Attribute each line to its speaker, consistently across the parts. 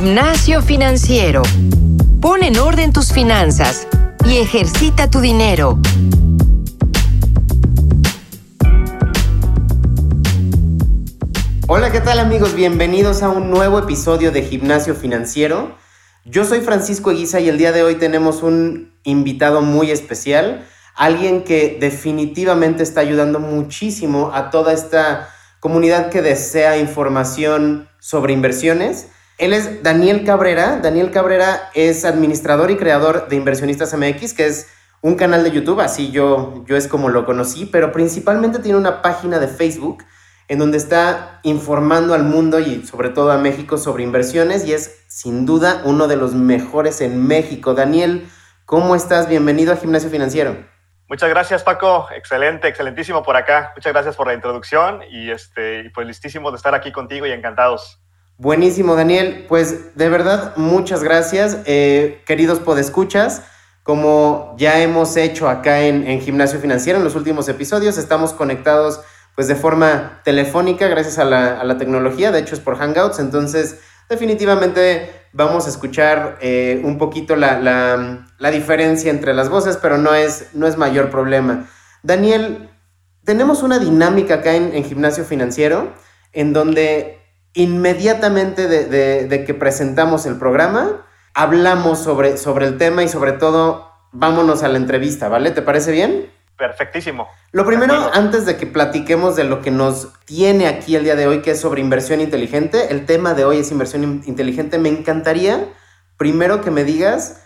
Speaker 1: Gimnasio financiero. Pon en orden tus finanzas y ejercita tu dinero.
Speaker 2: Hola, ¿qué tal amigos? Bienvenidos a un nuevo episodio de Gimnasio Financiero. Yo soy Francisco Eguiza y el día de hoy tenemos un invitado muy especial, alguien que definitivamente está ayudando muchísimo a toda esta comunidad que desea información sobre inversiones. Él es Daniel Cabrera. Daniel Cabrera es administrador y creador de Inversionistas MX, que es un canal de YouTube, así yo, yo es como lo conocí, pero principalmente tiene una página de Facebook en donde está informando al mundo y sobre todo a México sobre inversiones y es sin duda uno de los mejores en México. Daniel, ¿cómo estás? Bienvenido a Gimnasio Financiero.
Speaker 3: Muchas gracias, Paco. Excelente, excelentísimo por acá. Muchas gracias por la introducción y, este, pues listísimo de estar aquí contigo y encantados.
Speaker 2: Buenísimo, Daniel. Pues de verdad, muchas gracias. Eh, queridos podescuchas, como ya hemos hecho acá en, en Gimnasio Financiero en los últimos episodios, estamos conectados pues de forma telefónica gracias a la, a la tecnología, de hecho es por Hangouts, entonces definitivamente vamos a escuchar eh, un poquito la, la, la, diferencia entre las voces, pero no es, no es mayor problema. Daniel, tenemos una dinámica acá en, en Gimnasio Financiero en donde inmediatamente de, de, de, que presentamos el programa, hablamos sobre, sobre el tema y sobre todo vámonos a la entrevista, ¿vale? ¿Te parece bien?
Speaker 3: Perfectísimo.
Speaker 2: Lo primero, antes de que platiquemos de lo que nos tiene aquí el día de hoy, que es sobre inversión inteligente, el tema de hoy es inversión inteligente, me encantaría primero que me digas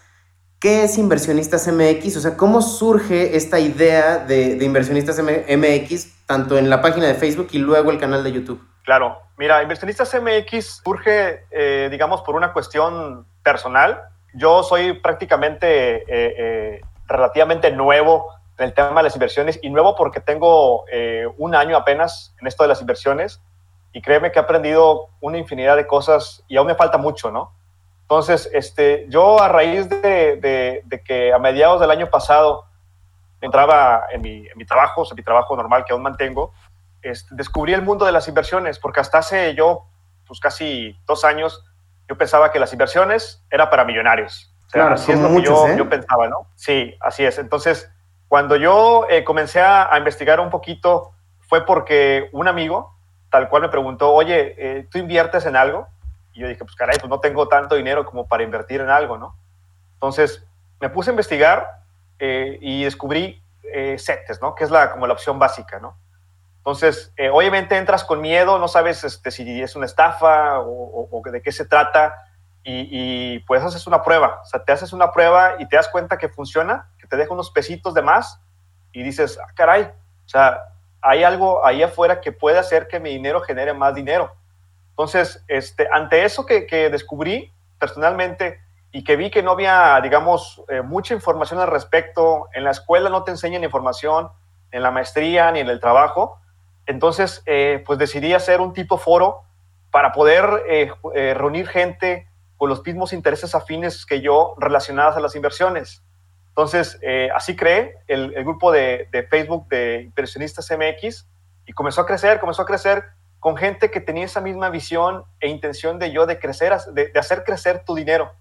Speaker 2: qué es Inversionistas MX, o sea, cómo surge esta idea de, de Inversionistas MX, tanto en la página de Facebook y luego el canal de YouTube.
Speaker 3: Claro, mira, Inversionistas MX surge, eh, digamos, por una cuestión personal. Yo soy prácticamente eh, eh, relativamente nuevo en el tema de las inversiones y nuevo porque tengo eh, un año apenas en esto de las inversiones y créeme que he aprendido una infinidad de cosas y aún me falta mucho, ¿no? Entonces, este, yo a raíz de, de, de que a mediados del año pasado entraba en mi, en mi trabajo, o sea, mi trabajo normal que aún mantengo, este, descubrí el mundo de las inversiones porque hasta hace yo, pues casi dos años, yo pensaba que las inversiones era para millonarios. O sea,
Speaker 2: claro,
Speaker 3: así es lo
Speaker 2: muchos,
Speaker 3: que yo,
Speaker 2: ¿eh?
Speaker 3: yo pensaba, ¿no? Sí, así es. Entonces, cuando yo eh, comencé a, a, investigar un poquito, fue porque un amigo tal cual me preguntó, oye, eh, ¿tú inviertes en algo? Y yo dije, pues caray, pues no tengo tanto dinero como para invertir en algo, ¿no? Entonces me puse a investigar eh, y descubrí CETES, ¿no? Que es la, como la opción básica, ¿no? Entonces, eh, obviamente entras con miedo, no sabes este, si es una estafa o, o, o de qué se trata, y, y, pues haces una prueba, o sea, te haces una prueba y te das cuenta que funciona, que te deja unos pesitos de más y dices, ah, caray, o sea, hay algo ahí afuera que puede hacer que mi dinero genere más dinero. Entonces, este, ante eso que, que descubrí personalmente y que vi que no había, digamos, eh, mucha información al respecto, en la escuela no te enseñan información, en la maestría ni en el trabajo, entonces, eh, pues decidí hacer un tipo foro para poder eh, reunir gente con los mismos intereses afines que yo relacionadas a las inversiones. Entonces, eh, así creé el, grupo de, Facebook de Inversionistas MX y comenzó a crecer, comenzó a crecer con gente que tenía esa misma visión e intención de yo de crecer, de, de hacer crecer tu dinero.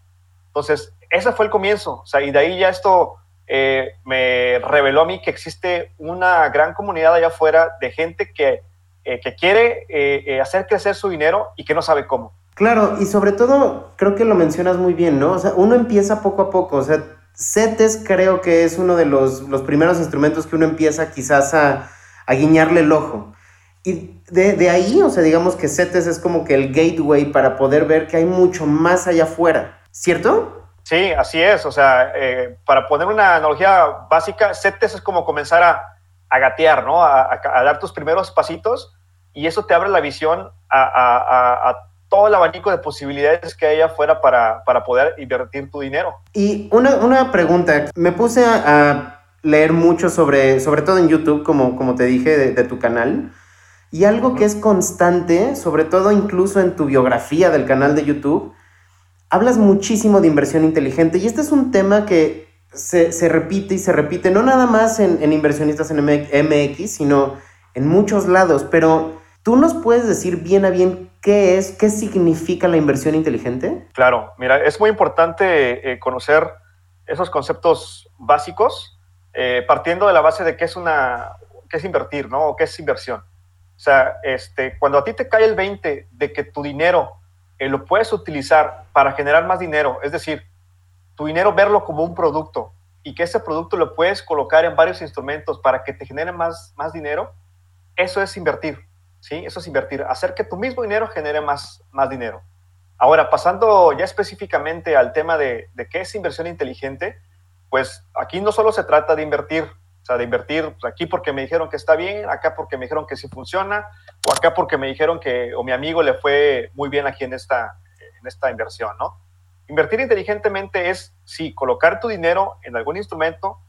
Speaker 3: Entonces, ese fue el comienzo. O sea, y de ahí ya esto eh, me reveló a mí que existe una gran comunidad allá afuera de gente que, eh, que quiere eh, hacer crecer su dinero y que no sabe cómo.
Speaker 2: Claro, y sobre todo, creo que lo mencionas muy bien, ¿no? O sea, uno empieza poco a poco, o sea, CETES creo que es uno de los, los primeros instrumentos que uno empieza quizás a, a guiñarle el ojo. Y de, de, ahí, o sea, digamos que CETES es como que el gateway para poder ver que hay mucho más allá afuera, ¿cierto?
Speaker 3: Sí, así es. O sea, eh, para poner una analogía básica, CETES es como comenzar a, a gatear, ¿no? A, a, a, dar tus primeros pasitos y eso te abre la visión a, todo el abanico de posibilidades que hay afuera para, para poder invertir tu dinero.
Speaker 2: Y una, una pregunta, me puse a, a, leer mucho sobre, sobre todo en YouTube, como, como te dije, de, de tu canal, y algo que es constante, sobre todo incluso en tu biografía del canal de YouTube, hablas muchísimo de inversión inteligente, y este es un tema que se, se repite y se repite, no nada más en, en inversionistas en MX, sino en muchos lados, pero tú nos puedes decir bien a bien qué es, qué significa la inversión inteligente?
Speaker 3: Claro, mira, es muy importante eh, conocer esos conceptos básicos, eh, partiendo de la base de qué es una, qué es invertir, ¿no? O qué es inversión. O sea, este, cuando a ti te cae el 20 de que tu dinero eh, lo puedes utilizar para generar más dinero, es decir, tu dinero verlo como un producto y que ese producto lo puedes colocar en varios instrumentos para que te genere más, más dinero, eso es invertir, ¿sí? Eso es invertir, hacer que tu mismo dinero genere más, más dinero. Ahora, pasando ya específicamente al tema de, de qué es inversión inteligente, pues aquí no solo se trata de invertir, o sea, de invertir pues, aquí porque me dijeron que está bien, acá porque me dijeron que sí funciona, o acá porque me dijeron que, o mi amigo le fue muy bien aquí en esta, en esta inversión, ¿no? Invertir inteligentemente es, sí, colocar tu dinero en algún instrumento,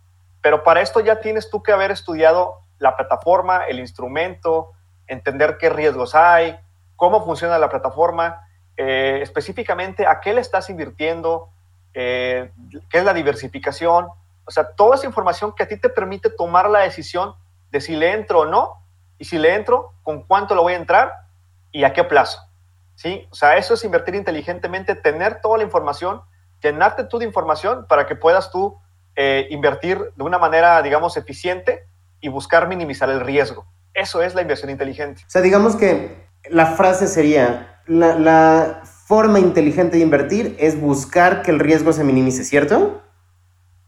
Speaker 3: pero para esto ya tienes tú que haber estudiado la plataforma, el instrumento, entender qué riesgos hay, cómo funciona la plataforma, eh, específicamente a qué le estás invirtiendo, eh, qué es la diversificación, o sea, toda esa información que a ti te permite tomar la decisión de si le entro o no, y si le entro, con cuánto lo voy a entrar y a qué plazo. ¿sí? O sea, eso es invertir inteligentemente, tener toda la información, llenarte tú de información para que puedas tú eh, invertir de una manera, digamos, eficiente y buscar minimizar el riesgo. Eso es la inversión inteligente.
Speaker 2: O sea, digamos que la frase sería, la, forma inteligente de invertir es buscar que el riesgo se minimice, ¿cierto?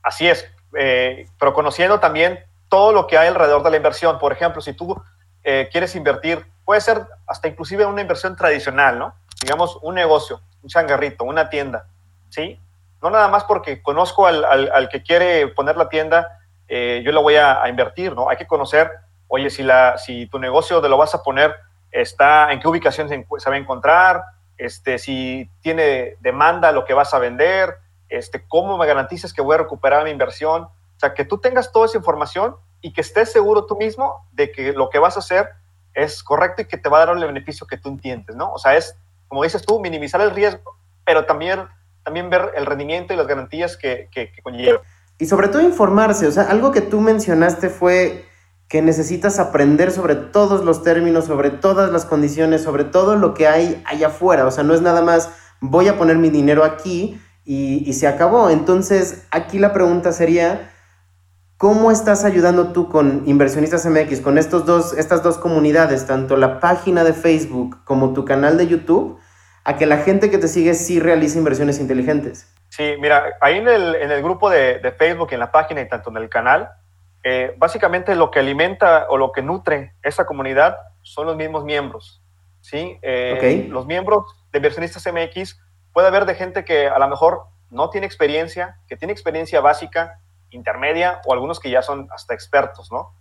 Speaker 3: Así es, eh, pero conociendo también todo lo que hay alrededor de la inversión. Por ejemplo, si tú eh, quieres invertir puede ser hasta inclusive una inversión tradicional, ¿no? Digamos, un negocio, un changarrito, una tienda, ¿sí? No nada más porque conozco al, al, que quiere poner la tienda, eh, yo lo voy a, invertir, ¿no? Hay que conocer, oye, si, la, si tu negocio de lo vas a poner está, en qué ubicación se, se va a encontrar, este, si tiene demanda lo que vas a vender, este, cómo me garantizas que voy a recuperar mi inversión. O sea, que tú tengas toda esa información y que estés seguro tú mismo de que lo que vas a hacer es correcto y que te va a dar el beneficio que tú entiendes, ¿no? O sea, es, como dices tú, minimizar el riesgo, pero también, también ver el rendimiento y las garantías que, que, conlleva.
Speaker 2: Y sobre todo informarse, o sea, algo que tú mencionaste fue que necesitas aprender sobre todos los términos, sobre todas las condiciones, sobre todo lo que hay allá afuera. O sea, no es nada más voy a poner mi dinero aquí y, y se acabó. Entonces, aquí la pregunta sería, ¿Cómo estás ayudando tú con Inversionistas MX, con estos dos, estas dos comunidades, tanto la página de Facebook como tu canal de YouTube, a que la gente que te sigue sí realice inversiones inteligentes?
Speaker 3: Sí, mira, ahí en el, en el grupo de, de, Facebook, en la página y tanto en el canal, eh, básicamente lo que alimenta o lo que nutre esa comunidad son los mismos miembros. ¿sí? Eh, Los miembros de Inversionistas MX puede haber de gente que a lo mejor no tiene experiencia, que tiene experiencia básica, intermedia o algunos que ya son hasta expertos, ¿no?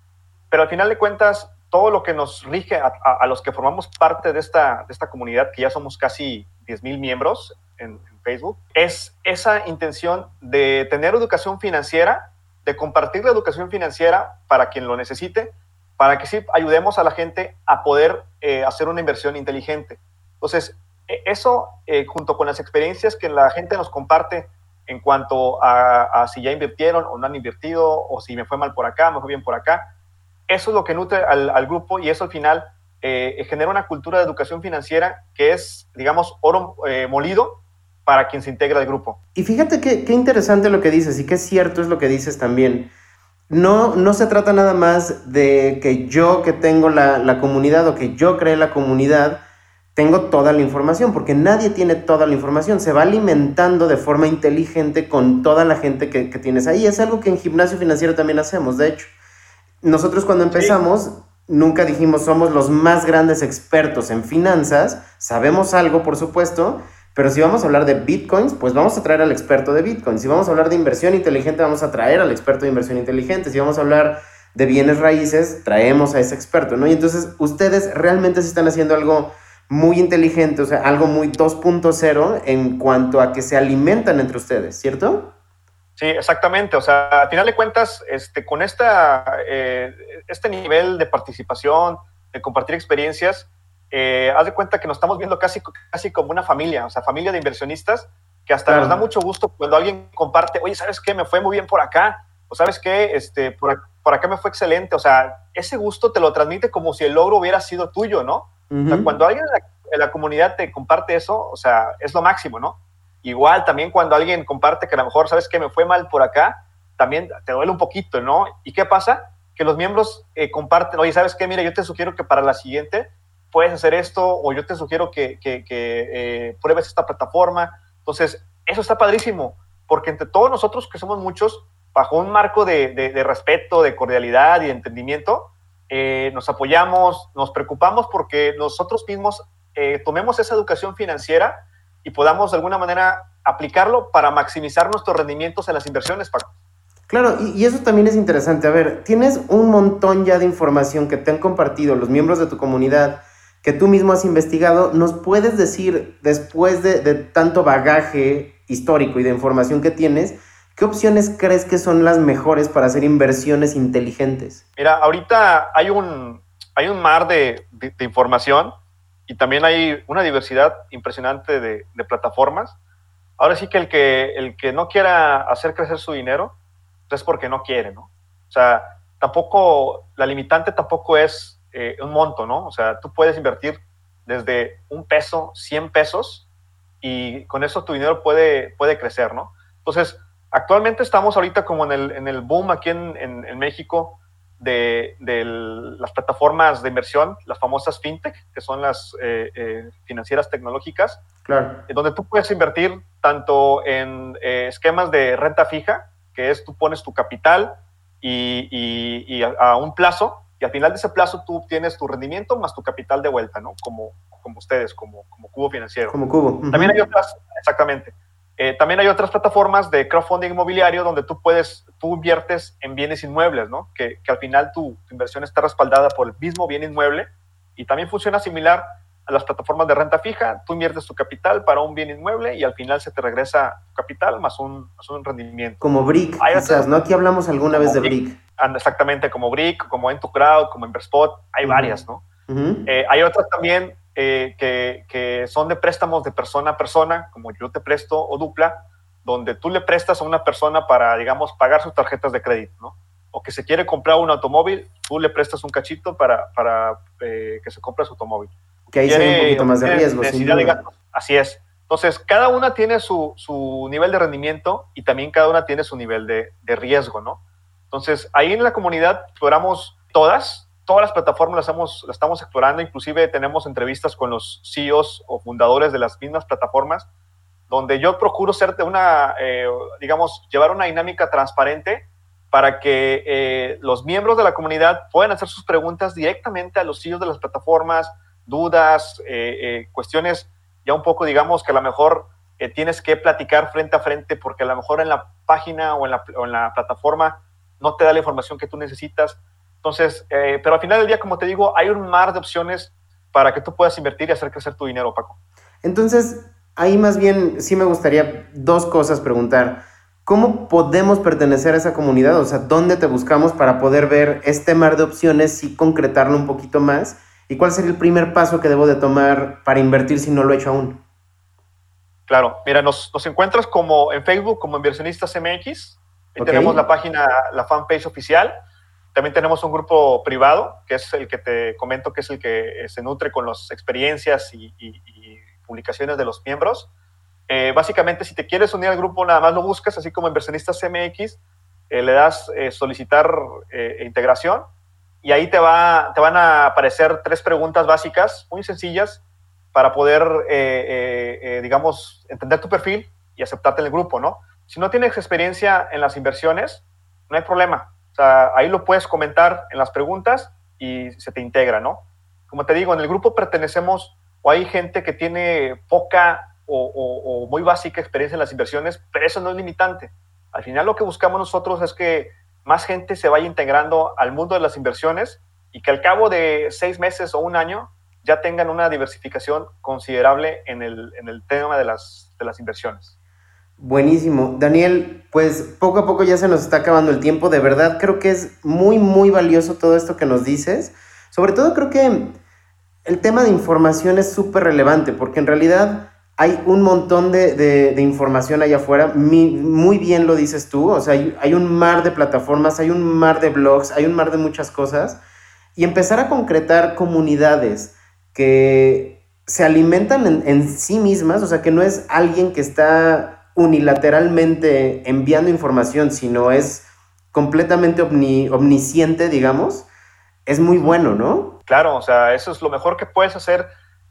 Speaker 3: Pero al final de cuentas, todo lo que nos rige a, los que formamos parte de esta, de esta comunidad, que ya somos casi 10.000 miembros en, Facebook, es esa intención de tener educación financiera, de compartir la educación financiera para quien lo necesite, para que sí ayudemos a la gente a poder eh, hacer una inversión inteligente. Entonces, eso, eh, junto con las experiencias que la gente nos comparte en cuanto a, si ya invirtieron o no han invertido, o si me fue mal por acá, me fue bien por acá. Eso es lo que nutre al, grupo y eso al final eh, genera una cultura de educación financiera que es, digamos, oro eh, molido para quien se integra al grupo.
Speaker 2: Y fíjate qué, qué interesante lo que dices y qué cierto es lo que dices también. No, no se trata nada más de que yo que tengo la, la comunidad o que yo cree la comunidad, tengo toda la información, porque nadie tiene toda la información, se va alimentando de forma inteligente con toda la gente que, tienes ahí. Es algo que en gimnasio financiero también hacemos, de hecho. Nosotros cuando empezamos, nunca dijimos somos los más grandes expertos en finanzas, sabemos algo, por supuesto, pero si vamos a hablar de bitcoins, pues vamos a traer al experto de bitcoins. Si vamos a hablar de inversión inteligente, vamos a traer al experto de inversión inteligente. Si vamos a hablar de bienes raíces, traemos a ese experto, ¿no? Y entonces ustedes realmente se están haciendo algo muy inteligente, o sea, algo muy 2.0 en cuanto a que se alimentan entre ustedes, ¿cierto?
Speaker 3: Sí, exactamente. O sea, al final de cuentas, este, con esta, eh, este nivel de participación, de compartir experiencias, eh, haz de cuenta que nos estamos viendo casi, casi como una familia, o sea, familia de inversionistas, que hasta nos da mucho gusto cuando alguien comparte, oye, ¿sabes qué? Me fue muy bien por acá, o ¿sabes qué? Este, por, por acá me fue excelente. O sea, ese gusto te lo transmite como si el logro hubiera sido tuyo, ¿no? Cuando alguien la comunidad te comparte eso, o sea, es lo máximo, ¿no? Igual también cuando alguien comparte que a lo mejor, ¿sabes que Me fue mal por acá, también te duele un poquito, ¿no? ¿Y qué pasa? Que los miembros eh, comparten, oye, ¿sabes qué? Mira, yo te sugiero que para la siguiente puedes hacer esto, o yo te sugiero que, que, eh, pruebes esta plataforma. Entonces, eso está padrísimo, porque entre todos nosotros, que somos muchos, bajo un marco de, de, respeto, de cordialidad y de entendimiento, eh, nos apoyamos, nos preocupamos porque nosotros mismos tomemos esa educación financiera y podamos de alguna manera aplicarlo para maximizar nuestros rendimientos en las inversiones, Paco.
Speaker 2: Claro, y, eso también es interesante. A ver, tienes un montón ya de información que te han compartido los miembros de tu comunidad, que tú mismo has investigado. ¿Nos puedes decir, después de, tanto bagaje histórico y de información que tienes, qué opciones crees que son las mejores para hacer inversiones inteligentes?
Speaker 3: Mira, ahorita hay un, hay un mar de, información y también hay una diversidad impresionante de, de, plataformas. Ahora sí que el, que el que no quiera hacer crecer su dinero, es porque no quiere, ¿no? O sea, tampoco, la limitante tampoco es eh, un monto, ¿no? O sea, tú puedes invertir desde un peso, 100 pesos, y con eso tu dinero puede, puede crecer, ¿no? Entonces, actualmente estamos ahorita como en el, en el boom aquí en, en, México de, de, las plataformas de inversión, las famosas fintech, que son las eh, eh, financieras tecnológicas, claro. donde tú puedes invertir tanto en esquemas de renta fija, que es tú pones tu capital y, a, un plazo, y al final de ese plazo tú tienes tu rendimiento más tu capital de vuelta, ¿no? Como, como ustedes, como, como cubo financiero.
Speaker 2: Como cubo.
Speaker 3: También hay otras, exactamente. Eh, también hay otras plataformas de crowdfunding inmobiliario donde tú puedes, tú inviertes en bienes inmuebles, ¿no? Que, que al final tu, tu, inversión está respaldada por el mismo bien inmueble y también funciona similar a las plataformas de renta fija, tú inviertes tu capital para un bien inmueble y al final se te regresa tu capital más un, un rendimiento.
Speaker 2: Como Brick, quizás, ¿no? Aquí hablamos alguna vez de Brick.
Speaker 3: Exactamente, como Brick, como Crowd, como Inverspot, hay varias, ¿no? Eh, hay otras también eh, que, que, son de préstamos de persona a persona, como yo te presto o dupla, donde tú le prestas a una persona para, digamos, pagar sus tarjetas de crédito, ¿no? O que se quiere comprar un automóvil, tú le prestas un cachito para, para eh, que se compre su automóvil.
Speaker 2: Que ahí hay un poquito más de riesgo.
Speaker 3: Así es. Entonces, cada una tiene su, su, nivel de rendimiento y también cada una tiene su nivel de, de, riesgo, ¿no? Entonces, ahí en la comunidad exploramos todas, todas las plataformas las, hemos, las estamos explorando, inclusive tenemos entrevistas con los CEOs o fundadores de las mismas plataformas, donde yo procuro ser de una, eh, digamos, llevar una dinámica transparente para que eh, los miembros de la comunidad puedan hacer sus preguntas directamente a los CEOs de las plataformas, dudas, eh, eh, cuestiones ya un poco, digamos, que a lo mejor tienes que platicar frente a frente porque a lo mejor en la página o en la, en la plataforma no te da la información que tú necesitas. Entonces, pero al final del día, como te digo, hay un mar de opciones para que tú puedas invertir y hacer crecer tu dinero, Paco.
Speaker 2: Entonces, ahí más bien sí me gustaría dos cosas preguntar. ¿Cómo podemos pertenecer a esa comunidad? O sea, ¿dónde te buscamos para poder ver este mar de opciones y concretarlo un poquito más? ¿Y cuál sería el primer paso que debo de tomar para invertir si no lo he hecho aún?
Speaker 3: Claro, mira, nos, encuentras como en Facebook como Inversionistas MX. y tenemos la página, la fanpage oficial. También tenemos un grupo privado, que es el que te comento, que es el que eh, se nutre con las experiencias y, publicaciones de los miembros. Eh, básicamente, si te quieres unir al grupo, nada más lo buscas, así como Inversionistas MX, eh, le das solicitar integración y ahí te, va, te van a aparecer tres preguntas básicas, muy sencillas, para poder, eh, eh, eh, digamos, entender tu perfil y aceptarte en el grupo, ¿no? Si no tienes experiencia en las inversiones, no hay problema. O sea, ahí lo puedes comentar en las preguntas y se te integra, ¿no? Como te digo, en el grupo pertenecemos o hay gente que tiene poca o, muy básica experiencia en las inversiones, pero eso no es limitante. Al final lo que buscamos nosotros es que más gente se vaya integrando al mundo de las inversiones y que al cabo de seis meses o un año ya tengan una diversificación considerable en el, tema de las, de las inversiones.
Speaker 2: Buenísimo. Daniel, pues poco a poco ya se nos está acabando el tiempo. De verdad creo que es muy, muy valioso todo esto que nos dices. Sobre todo creo que el tema de información es súper relevante porque en realidad hay un montón de, información allá afuera, muy bien lo dices tú, o sea, hay, un mar de plataformas, hay un mar de blogs, hay un mar de muchas cosas, y empezar a concretar comunidades que se alimentan en, sí mismas, o sea, que no es alguien que está unilateralmente enviando información, sino es completamente omnisciente, digamos, es muy bueno, ¿no?
Speaker 3: Claro, o sea, eso es lo mejor que puedes hacer,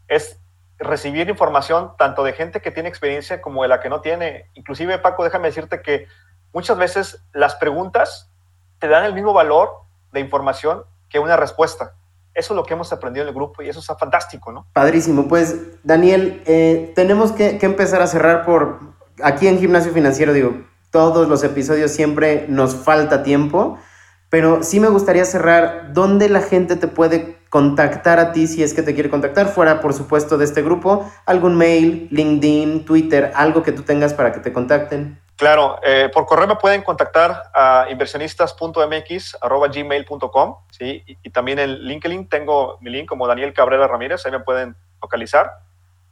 Speaker 3: es recibir información tanto de gente que tiene experiencia como de la que no tiene. Inclusive, Paco, déjame decirte que muchas veces las preguntas te dan el mismo valor de información que una respuesta. Eso es lo que hemos aprendido en el grupo y eso está fantástico, ¿no?
Speaker 2: Padrísimo. Pues, Daniel, eh, tenemos que, que, empezar a cerrar por aquí en Gimnasio Financiero, digo, todos los episodios siempre nos falta tiempo, pero sí me gustaría cerrar dónde la gente te puede contactar a ti si es que te quiere contactar, fuera por supuesto de este grupo, algún mail, LinkedIn, Twitter, algo que tú tengas para que te contacten.
Speaker 3: Claro, eh, por correo me pueden contactar a inversionistas.mx.gmail.com ¿sí? Y, y, también en LinkedIn tengo mi link como Daniel Cabrera Ramírez, ahí me pueden localizar.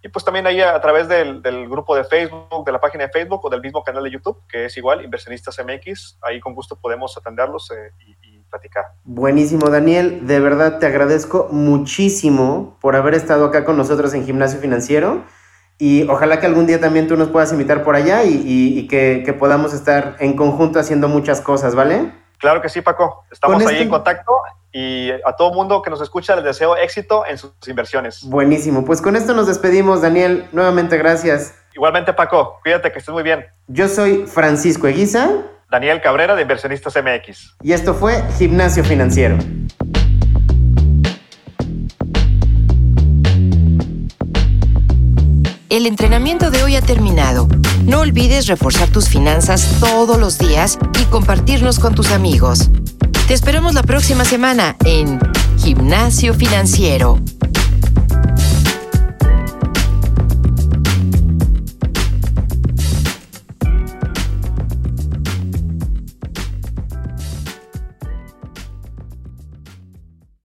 Speaker 3: Y pues también ahí a, través del, del, grupo de Facebook, de la página de Facebook o del mismo canal de YouTube, que es igual, Inversionistas MX, ahí con gusto podemos atenderlos eh, y, y platicar.
Speaker 2: Buenísimo, Daniel, de verdad te agradezco muchísimo por haber estado acá con nosotros en Gimnasio Financiero y ojalá que algún día también tú nos puedas invitar por allá y, y que, que, podamos estar en conjunto haciendo muchas cosas, ¿vale?
Speaker 3: Claro que sí, Paco. Estamos ahí este... en contacto y a todo mundo que nos escucha les deseo éxito en sus inversiones.
Speaker 2: Buenísimo. Pues con esto nos despedimos, Daniel. Nuevamente gracias.
Speaker 3: Igualmente, Paco. Cuídate, que estés muy bien.
Speaker 2: Yo soy Francisco Eguiza.
Speaker 3: Daniel Cabrera de Inversionistas MX.
Speaker 2: Y esto fue Gimnasio Financiero.
Speaker 1: El entrenamiento de hoy ha terminado. No olvides reforzar tus finanzas todos los días y compartirnos con tus amigos. Te esperamos la próxima semana en Gimnasio Financiero.